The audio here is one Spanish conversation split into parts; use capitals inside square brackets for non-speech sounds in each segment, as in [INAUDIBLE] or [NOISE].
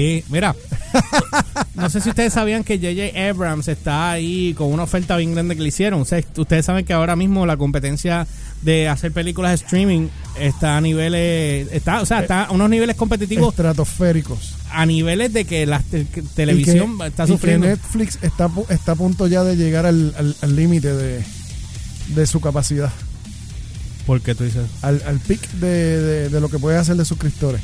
Sí, mira, [LAUGHS] no sé si ustedes sabían que J.J. Abrams está ahí con una oferta bien grande que le hicieron. O sea, ustedes saben que ahora mismo la competencia de hacer películas de streaming está a niveles, está, o sea, está a unos niveles competitivos estratosféricos. a niveles de que la te- televisión que- está y que sufriendo. Netflix está, está a punto ya de llegar al al- al límite de, de su capacidad, ¿Por qué tú dices? al, al pic de, de- de lo que puede hacer de suscriptores.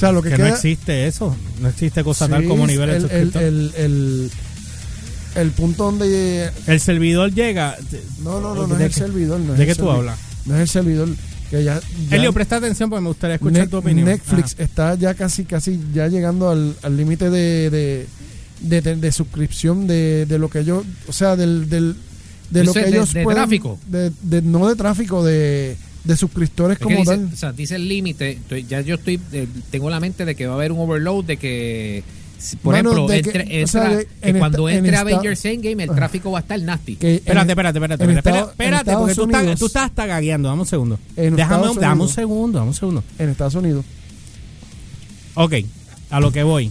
Sea, lo que, Que queda, no existe eso. No existe cosa tal Sí, como niveles el, de el, suscriptor. el, el, el punto donde El servidor llega. no no no no ¿De es el servidor no es ¿De qué tú hablas? no es el servidor que ya, ya Elio, presta atención porque me gustaría escuchar tu opinión. Netflix está ya casi casi ya llegando al al límite de, de, de, de- de suscripción de, de lo que ellos o sea del, del de lo que ellos de pueden tráfico. de- no de tráfico de, de suscriptores Es como dice, tal o sea, dice el límite. Ya yo estoy, eh, tengo la mente de que va a haber un overload de que, por Mano, ejemplo, de que- entre- o sea, entra- de- que en cuando esta- en entre esta- Avengers Endgame el tráfico va a estar nasty. que en- Espérate, espérate, espérate, espérate, porque tú estás, Unidos- tú estás hasta gagueando. Dame un segundo. En Déjame, Estados un- dame un Unidos. segundo, dame un segundo. en Estados Unidos Ok, a lo que voy.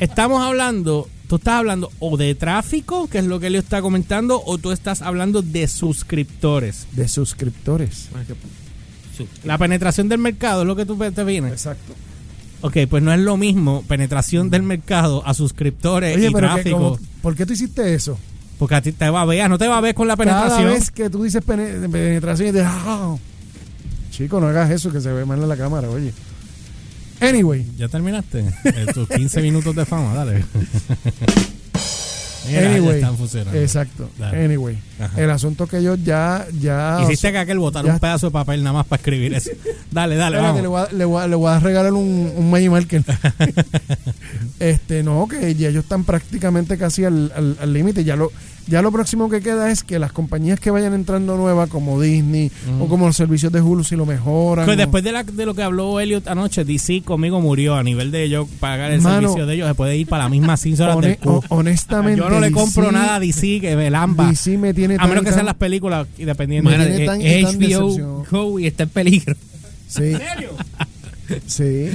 Estamos hablando, tú estás hablando o de tráfico, que es lo que Elio está comentando, o tú estás hablando de suscriptores. de suscriptores Su- La penetración del mercado es lo que tú te vienes. exacto Ok, pues no es lo mismo penetración del mercado a suscriptores oye y pero que tráfico. como- ¿por qué tú hiciste eso? Porque a ti te va a ver, no te va a ver con la cada penetración. vez que tú dices pene- penetración y te ah, chico no hagas eso que se ve mal en la cámara oye anyway ¿Ya terminaste? Eh, Tus 15 [LAUGHS] minutos de fama, dale. [LAUGHS] Mira, Anyway, están funcionando. Exacto. Dale. Anyway, Ajá. el asunto que ellos ya ya Hiciste que aquel botar ya- un pedazo de papel nada más para escribir eso. Dale, dale, Espérate, vamos. le, voy a, le, voy a, le voy a regalar un, un Magic Marker. [LAUGHS] este, no, que ya ellos están prácticamente casi al al- al límite. ya lo ya lo próximo que queda es que las compañías que vayan entrando nuevas, como Disney o como los servicios de Hulu, si lo mejoran. Pues después de, la- de lo que habló Elliot anoche, DC conmigo murió a nivel de yo pagar el Mano, servicio de ellos. Se puede ir para las mismas 5 horas hone- del cu. o- honestamente, Yo no le compro DC nada a DC que me lamba. DC me tiene A menos que sean las películas. Me tan y es tan HBO. Go y está en peligro. Sí, [LAUGHS] sí.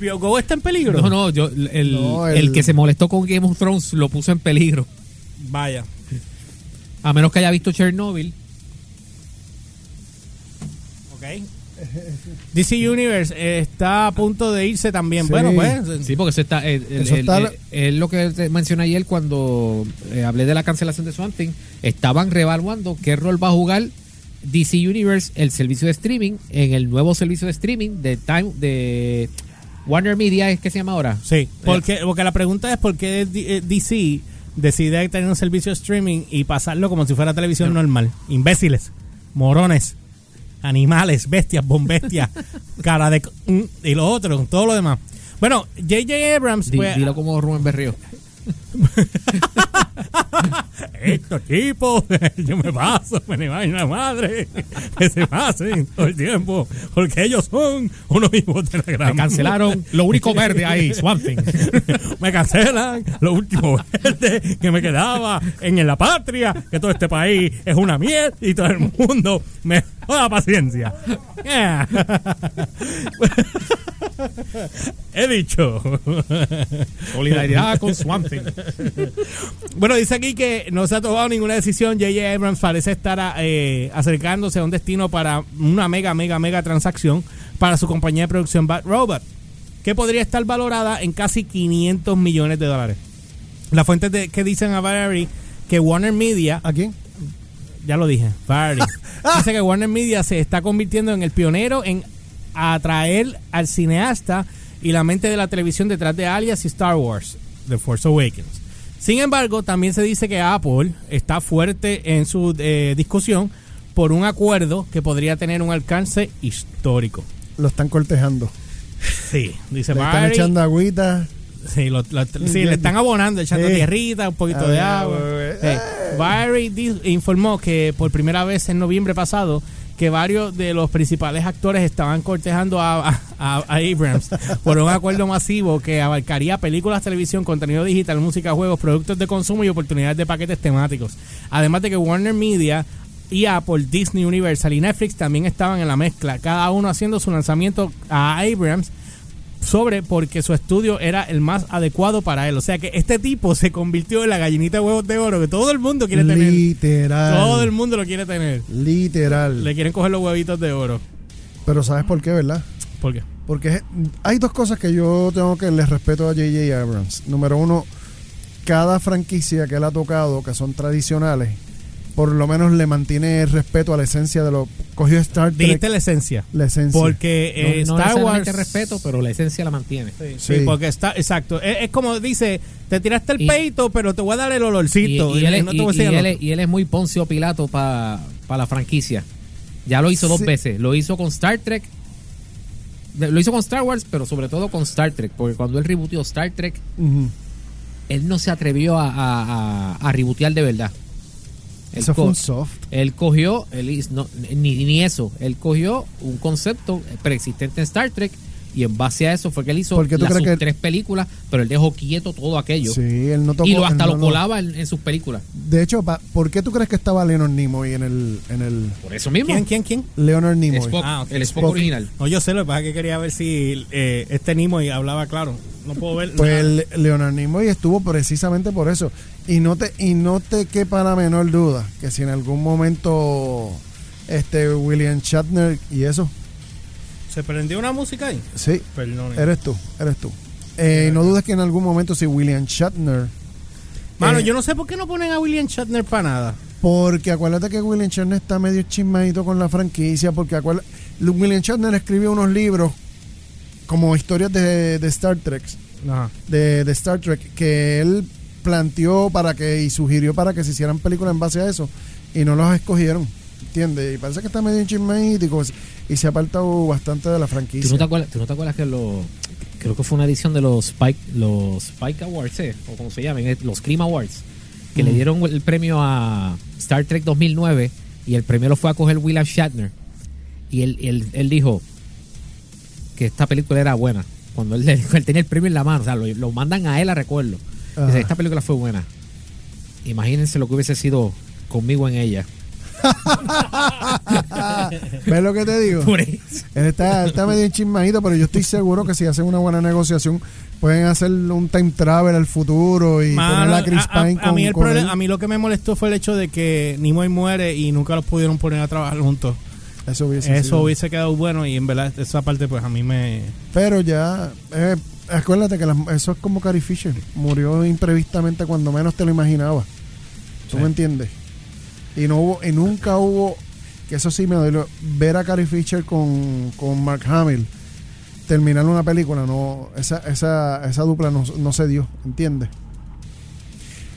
HBO Go está en peligro. No, no, yo, el, No, el... el- que se molestó con Game of Thrones lo puso en peligro. Vaya. A menos que haya visto Chernobyl. Ok. DC Universe eh, está a punto de irse también. Sí. Bueno, pues. Sí, porque eso está. eh, es lo que te mencioné ayer cuando eh, hablé de la cancelación de Swamp Thing. Estaban revaluando qué rol va a jugar DC Universe, el servicio de streaming, en el nuevo servicio de streaming de Time de Warner Media, es que se llama ahora. Sí, porque, porque la pregunta es por qué D- eh, DC decide tener un servicio de streaming y pasarlo como si fuera televisión normal. Imbéciles, morones, animales, bestias, bombestias, [LAUGHS] cara de... mm, y lo otro, todo lo demás. Bueno, J.J. Abrams... Pues, dilo como Rubén Berrío. [LAUGHS] Estos tipos, [LAUGHS] yo me paso, me va una madre, que se pasen todo el tiempo, porque ellos son unos hijos de la gran Me cancelaron lo único verde ahí, Swamp Thing. me cancelan lo último verde que me quedaba en la patria, que todo este país es una mierda y todo el mundo me da paciencia. Yeah. He dicho. Solidaridad con Swamp Thing. Bueno, dice aquí que no se ha tomado ninguna decisión. J.J. Abrams parece estar eh, acercándose a un destino para una mega, mega, mega transacción para su compañía de producción Bad Robot, que podría estar valorada en casi 500 millones de dólares. Las fuentes de- que dicen a Variety que Warner Media, ¿A quién? ya lo dije, Variety, [LAUGHS] dice que Warner Media se está convirtiendo en el pionero en atraer al cineasta y la mente de la televisión detrás de Alias y Star Wars, The Force Awakens. Sin embargo, también se dice que Apple está fuerte en su eh, discusión por un acuerdo que podría tener un alcance histórico. Lo están cortejando. Sí, dice Le están echando agüita. Sí, lo- lo- sí, le están abonando, echando Sí. tierrita, un poquito de ver, agua. Sí. Di- informó que por primera vez en noviembre pasado que varios de los principales actores estaban cortejando a Abrams por un acuerdo masivo que abarcaría películas, televisión, contenido digital, música, juegos, productos de consumo y oportunidades de paquetes temáticos. Además de que Warner Media y Apple, Disney, Universal y Netflix también estaban en la mezcla, cada uno haciendo su lanzamiento a Abrams sobre porque su estudio era el más adecuado para él. O sea que este tipo se convirtió en la gallinita de huevos de oro que todo el mundo quiere tener. Literal. Todo el mundo lo quiere tener. Literal. Le quieren coger los huevitos de oro. Pero ¿sabes por qué, verdad? ¿Por qué? Porque hay dos cosas que yo tengo que les respeto a J.J. Abrams. Número uno, cada franquicia que él ha tocado, que son tradicionales, por lo menos le mantiene el respeto a la esencia de lo. Cogió Star Trek. Dijiste la esencia. La esencia. Porque eh, no, no Star Wars. necesariamente respeto, pero la esencia la mantiene. Sí, Sí. sí, porque está, exacto. Es, es como dice, te tiraste el Y- peito, pero te voy a dar el Y, olorcito. y él, es- no te voy a él él muy Poncio Pilato para la franquicia. Ya lo hizo dos veces. Lo hizo con Star Trek. Lo hizo con Star Wars, pero sobre todo con Star Trek. Porque cuando él rebootió Star Trek, él no se atrevió a, a, a, a rebootear de verdad. Él Eso fue un soft. Él cogió, él hizo- no, ni, ni eso, él cogió un concepto preexistente en Star Trek y en base a eso fue que él hizo ¿Por qué tú las sus que- tres películas, pero él dejó quieto todo aquello. Sí, él no tocó. y lo, hasta lo no- colaba en, en sus películas. De hecho, pa- ¿por qué tú crees que estaba Leonard Nimoy en el. En el Por eso mismo. ¿Quién, quién, quién? Leonard Nimoy. Spock, Ah, el Spock, Spock. original. No, yo sé, lo que pasa es que quería ver si eh, este Nimoy hablaba claro. No puedo ver. Pues Leonard Nimoy estuvo precisamente por eso. Y no te, y no te quepa la menor duda que si en algún momento este William Shatner y eso, ¿Se prendió una música ahí? sí, Perdón. eres tú, eres tú. Eh, no dudes que en algún momento si William Shatner, Mano, eh, yo no sé por qué no ponen a William Shatner para nada. porque acuérdate que William Shatner está medio chismadito con la franquicia, porque acuérdate, William Shatner escribió unos libros como historias de, de Star Trek. Ajá. de, de Star Trek que él planteó para que y sugirió para que se hicieran películas en base a eso y no los escogieron ¿entiendes? y parece que está medio chismeítico y se ha apartado bastante de la ¿Tú franquicia no te acuerdas, tú no te acuerdas que lo, creo que fue una edición de los Spike, los Spike Awards, eh, o como se llaman, eh, los Clima Awards, que le Mm. dieron el premio a Star Trek 2009 y el premio lo fue a coger William Shatner y él, él, él dijo que esta película era buena. Cuando él, él tenía el premio en la mano, o sea, lo, lo mandan a él a recuerdo. Ajá. Dice, esta película fue buena. Imagínense lo que hubiese sido conmigo en ella. [LAUGHS] ¿ves lo que te digo? Por eso. él está, él está medio chismadito pero yo estoy seguro que si hacen una buena negociación pueden hacer un time travel al futuro y Mano, poner a Chris a- a- Pine a con, mí el con problema- él. a mí lo que me molestó fue el hecho de que Nimoy muere y nunca los pudieron poner a trabajar juntos. eso hubiese Eso sido. hubiese quedado bueno y en verdad esa parte pues a mí me... Pero ya, eh, acuérdate que las- eso es como Carrie Fisher. Murió imprevistamente cuando menos te lo imaginabas. ¿Tú Sí. me entiendes? Y no hubo, y nunca hubo, que eso sí me dolió, ver a Carrie Fisher con, con Mark Hamill terminar una película, no, esa, esa, esa dupla no, no se dio, ¿entiendes?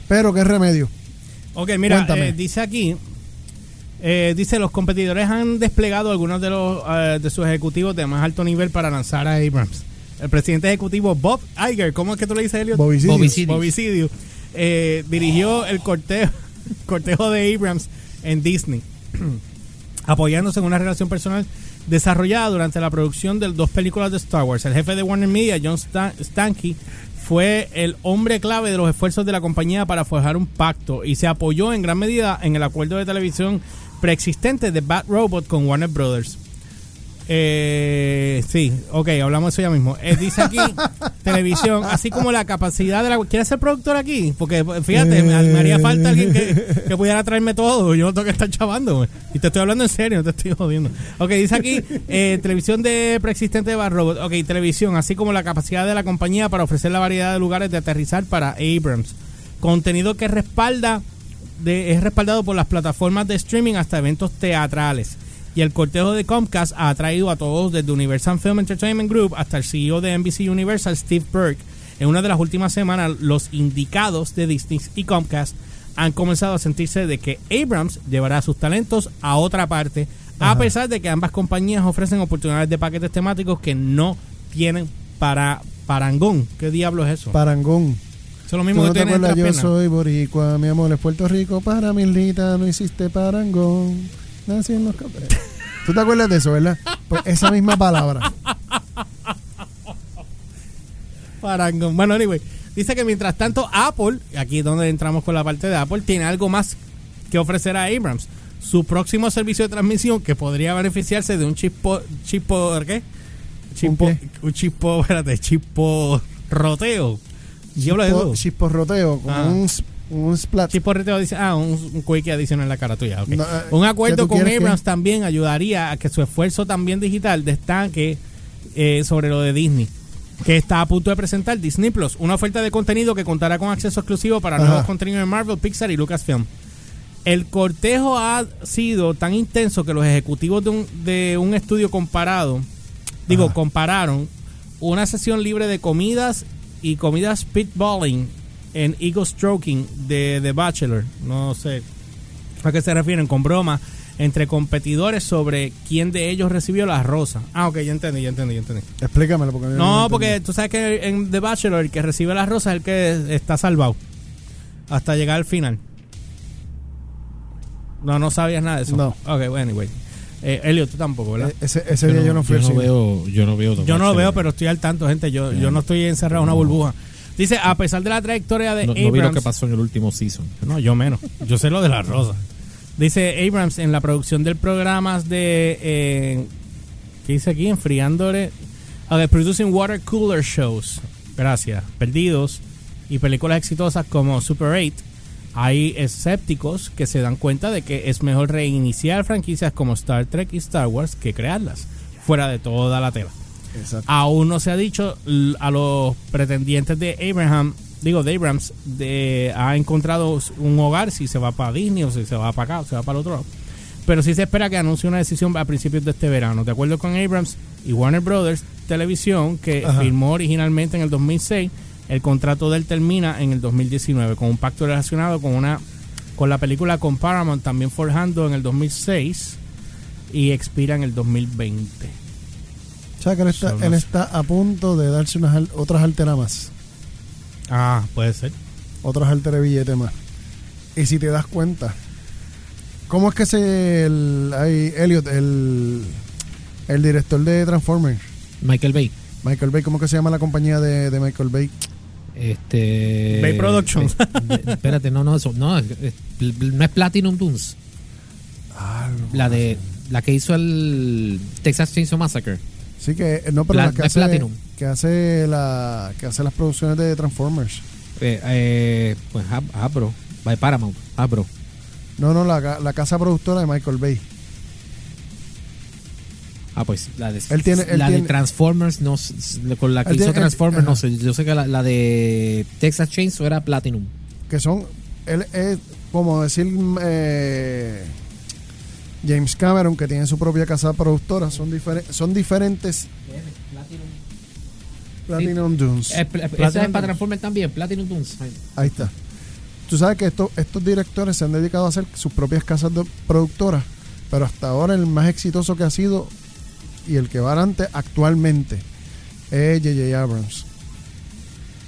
Pero qué remedio. Ok, mira, eh, dice aquí, eh, dice los competidores han desplegado algunos de los eh, de sus ejecutivos de más alto nivel para lanzar a Abrams. El presidente ejecutivo Bob Iger, ¿cómo es que tú le dices, Elliot? Bobicidios. Bobicidio, eh, dirigió el cortejo, [LAUGHS] cortejo de Abrams en Disney, [CLEARS THROAT] apoyándose en una relación personal desarrollada durante la producción de dos películas de Star Wars. El jefe de Warner Media, John Stan- Stankey, fue el hombre clave de los esfuerzos de la compañía para forjar un pacto y se apoyó en gran medida en el acuerdo de televisión preexistente de Bad Robot con Warner Brothers. Eh, sí, ok, hablamos de eso ya mismo. Eh, dice aquí, [LAUGHS] televisión, así como la capacidad de la... ¿Quieres ser productor aquí? Porque fíjate, me, me haría falta alguien que, que pudiera traerme todo. Yo no tengo que estar chavando. Y te estoy hablando en serio, no te estoy jodiendo. Ok, dice aquí, eh, televisión de preexistente de Bad Robot. Ok, televisión, así como la capacidad de la compañía para ofrecer la variedad de lugares de aterrizar para Abrams. Contenido que respalda de- es respaldado por las plataformas de streaming hasta eventos teatrales. Y el cortejo de Comcast ha atraído a todos desde Universal Film Entertainment Group hasta el CEO de NBC Universal, Steve Burke. En una de las últimas semanas, los indicados de Disney y Comcast han comenzado a sentirse de que Abrams llevará sus talentos a otra parte, a pesar de que ambas compañías ofrecen oportunidades de paquetes temáticos que no tienen para parangón. ¿Qué diablo es eso? Parangón. eso es lo ¿Tú mismo no que te tiene acuerdas? Yo soy boricua, mi amor es Puerto Rico, para Milita no hiciste parangón. Nací en los Caperos. ¿Tú te acuerdas de eso, verdad? Pues esa misma palabra. Parangón. Bueno, anyway, dice que mientras tanto Apple, aquí es donde entramos con la parte de Apple, tiene algo más que ofrecer a Abrams. Su próximo servicio de transmisión que podría beneficiarse de un chip, po- chip por, ¿qué? Chispo, qué? un chispo, espérate, chispo roteo. Yo Chispo- todo. Chisporroteo, como Ah. un, un splat. Dice, ah, un, un quickie adicional en la cara tuya. No, eh, un ¿qué acuerdo con que- Abrams también ayudaría a que su esfuerzo también digital destaque eh, sobre lo de Disney. Que está a punto de presentar Disney Plus, una oferta de contenido que contará con acceso exclusivo para Ajá. nuevos contenidos de Marvel, Pixar y Lucasfilm. El cortejo ha sido tan intenso que los ejecutivos de un, de un estudio comparado, digo, compararon una sesión libre de comidas y comidas pitballing en Eagle Stroking de The Bachelor. No sé a qué se refieren, con broma entre competidores sobre quién de ellos recibió la rosa. Ah, ok, ya entendí, ya entendí, ya entendí. Explícamelo porque No, porque tú sabes que en The Bachelor el que recibe la rosa es el que está salvado hasta llegar al final. No, no sabías nada de eso. No. Ok, bueno, anyway. Eh, Elio, tú tampoco, ¿verdad? Eh, ese, ese día yo no fui yo no veo, yo no veo. Yo no lo veo, pero estoy al tanto, gente. Yo, yo no estoy encerrado en una burbuja. Dice, a pesar de la trayectoria de no, no vi lo Abrams- que pasó en el último season. No, yo menos. Yo sé lo de la rosa. Dice Abrams en la producción del programa de. Eh, ¿Qué dice aquí? Enfriándole. Okay, producing water cooler shows. Gracias. Perdidos. Y películas exitosas como Super 8. Hay escépticos que se dan cuenta de que es mejor reiniciar franquicias como Star Trek y Star Wars que crearlas. Fuera de toda la tela. Exacto. Aún no se ha dicho a los pretendientes de Abraham, digo de Abrams, de ha encontrado un hogar si se va para Disney o si se va para acá o se va para el otro lado. Pero sí se espera que anuncie una decisión a principios de este verano. De acuerdo con Abrams y Warner Brothers Televisión, que Ajá. firmó originalmente en el 2006, el contrato de él termina en el 2019 con un pacto relacionado con una con la película con Paramount también forjando en el 2006 y expira en el 2020. O sea que él está, él está a punto de darse unas al- otras alteras más. Ah, puede ser. Otras alteras de billete más. Y si te das cuenta, ¿cómo es que se. El, hay Elliot, el, el director de Transformers, Michael Bay. Michael Bay, ¿cómo que se llama la compañía de, de Michael Bay? Este. Bay Productions. eh, espérate, no, no, eso. No, es- es- no es Platinum Dunes. La de. La que hizo el Texas Chainsaw Massacre. Sí que no, pero Pla- la que hace, Platinum. que hace la que hace las producciones de Transformers. Eh, eh, pues Ab- Abro. By Paramount. Abro. No, no, la, la casa productora de Michael Bay. Ah, pues la de, Él tiene- él la de Transformers, no, con la que hizo tiene- él- Transformers, no sé. Yo sé que la, la de Texas Chainsaw era Platinum. que son él es como decir eh, James Cameron que tiene su propia casa productora son diferentes son diferentes. Platinum Dunes. Eh, pl- esa es Platinum para Transformers también, Platinum Dunes. ahí. Está. Tú sabes que estos estos directores se han dedicado a hacer sus propias casas de productoras pero hasta ahora el más exitoso que ha sido y el que va adelante actualmente es J.J. Abrams.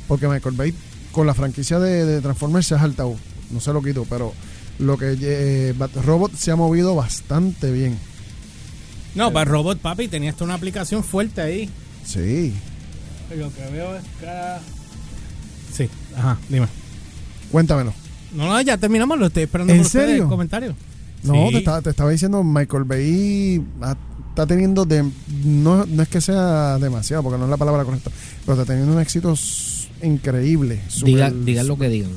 Porque Michael Bay con la franquicia de, de Transformers se ha saltado. No se lo quito pero lo que eh, Bat- Robot se ha movido bastante bien No, para Robot Papi tenía hasta una aplicación fuerte ahí. sí Lo que veo es cara. Sí, ajá, dime. cuéntamelo No, no, ya terminamos, lo estoy esperando ¿En por serio? el comentario. no Sí. te, estaba, te estaba diciendo Michael Bay está teniendo de, no, no es que sea demasiado porque no es la palabra correcta pero está teniendo un éxito increíble Diga, digan lo que digan.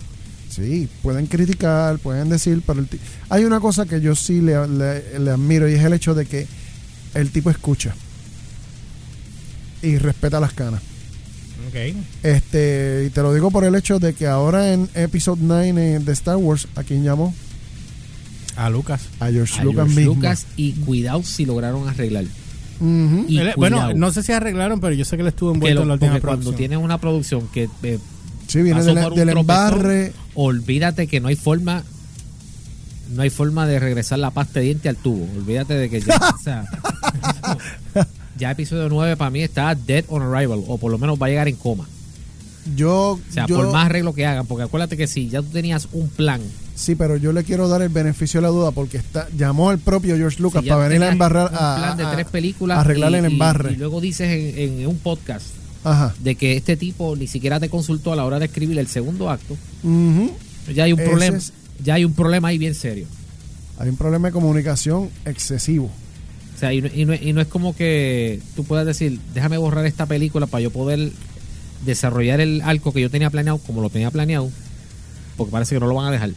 Sí, pueden criticar, pueden decir, pero el hay una cosa que yo sí le, le- le admiro y es el hecho de que el tipo escucha y respeta las canas. Ok. Este, y te lo digo por el hecho de que ahora en Episode 9 de Star Wars, ¿a quién llamó? A Lucas. A George A Lucas George mismo. Lucas y cuidado si lograron arreglar. Ujú. Y Él- bueno, no sé si arreglaron, pero yo sé que él estuvo envuelto lo- en la última cuando producción. tienes una producción que eh, Sí, viene del, embarre. olvídate que no hay forma no hay forma de regresar la pasta de diente al tubo. Olvídate de que ya, [LAUGHS] o sea, [LAUGHS] ya episodio 9 para mí está dead on arrival o por lo menos va a llegar en coma. Yo, O sea, yo- por más arreglo que hagan, porque acuérdate que si ya tú tenías un plan, sí, pero yo le quiero dar el beneficio de la duda porque está llamó al propio George Lucas para venir a embarrar un a, plan de a- tres películas a arreglar y- el y- embarre. Y, luego dices en, en un podcast Ajá. de que este tipo ni siquiera te consultó a la hora de escribir el segundo acto, ya hay un Ese problema, es- ya hay un problema ahí bien serio. Hay un problema de comunicación excesivo. O sea, y no, y no- y no es como que tú puedas decir, déjame borrar esta película para yo poder desarrollar el arco que yo tenía planeado como lo tenía planeado, porque parece que no lo van a dejar.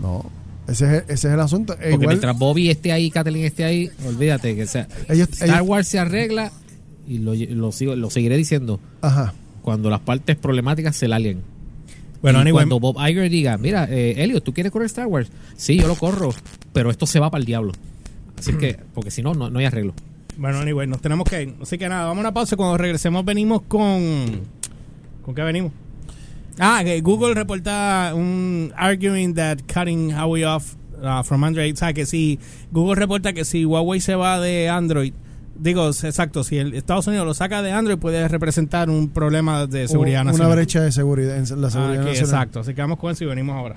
No, ese es, ese es el asunto. E Porque igual, mientras Bobby esté ahí, Kathleen esté ahí, olvídate que sea, Ellos- Star ellos- Wars se arregla y lo, lo, sigo, lo seguiré diciendo ajá. cuando las partes problemáticas se la alien. Bueno, Y anyway, cuando Bob Iger diga, mira, eh, Elliot, ¿tú quieres correr Star Wars? Sí, yo lo corro, pero esto se va para el diablo. Así que, [CLEARS THROAT] porque si no, no, no hay arreglo. bueno, anyway, nos tenemos que ir. Así que nada, vamos a una pausa. Cuando regresemos, venimos con. ¿Con qué venimos? Ah, que Google reporta un arguing that cutting Huawei off uh, from Android. O sea, que si Google reporta que si Huawei se va de Android, digo, exacto, si el Estados Unidos lo saca de Android, puede representar un problema de seguridad una nacional. brecha de seguridad en la Ah, seguridad nacional. exacto, así que vamos con eso y venimos ahora.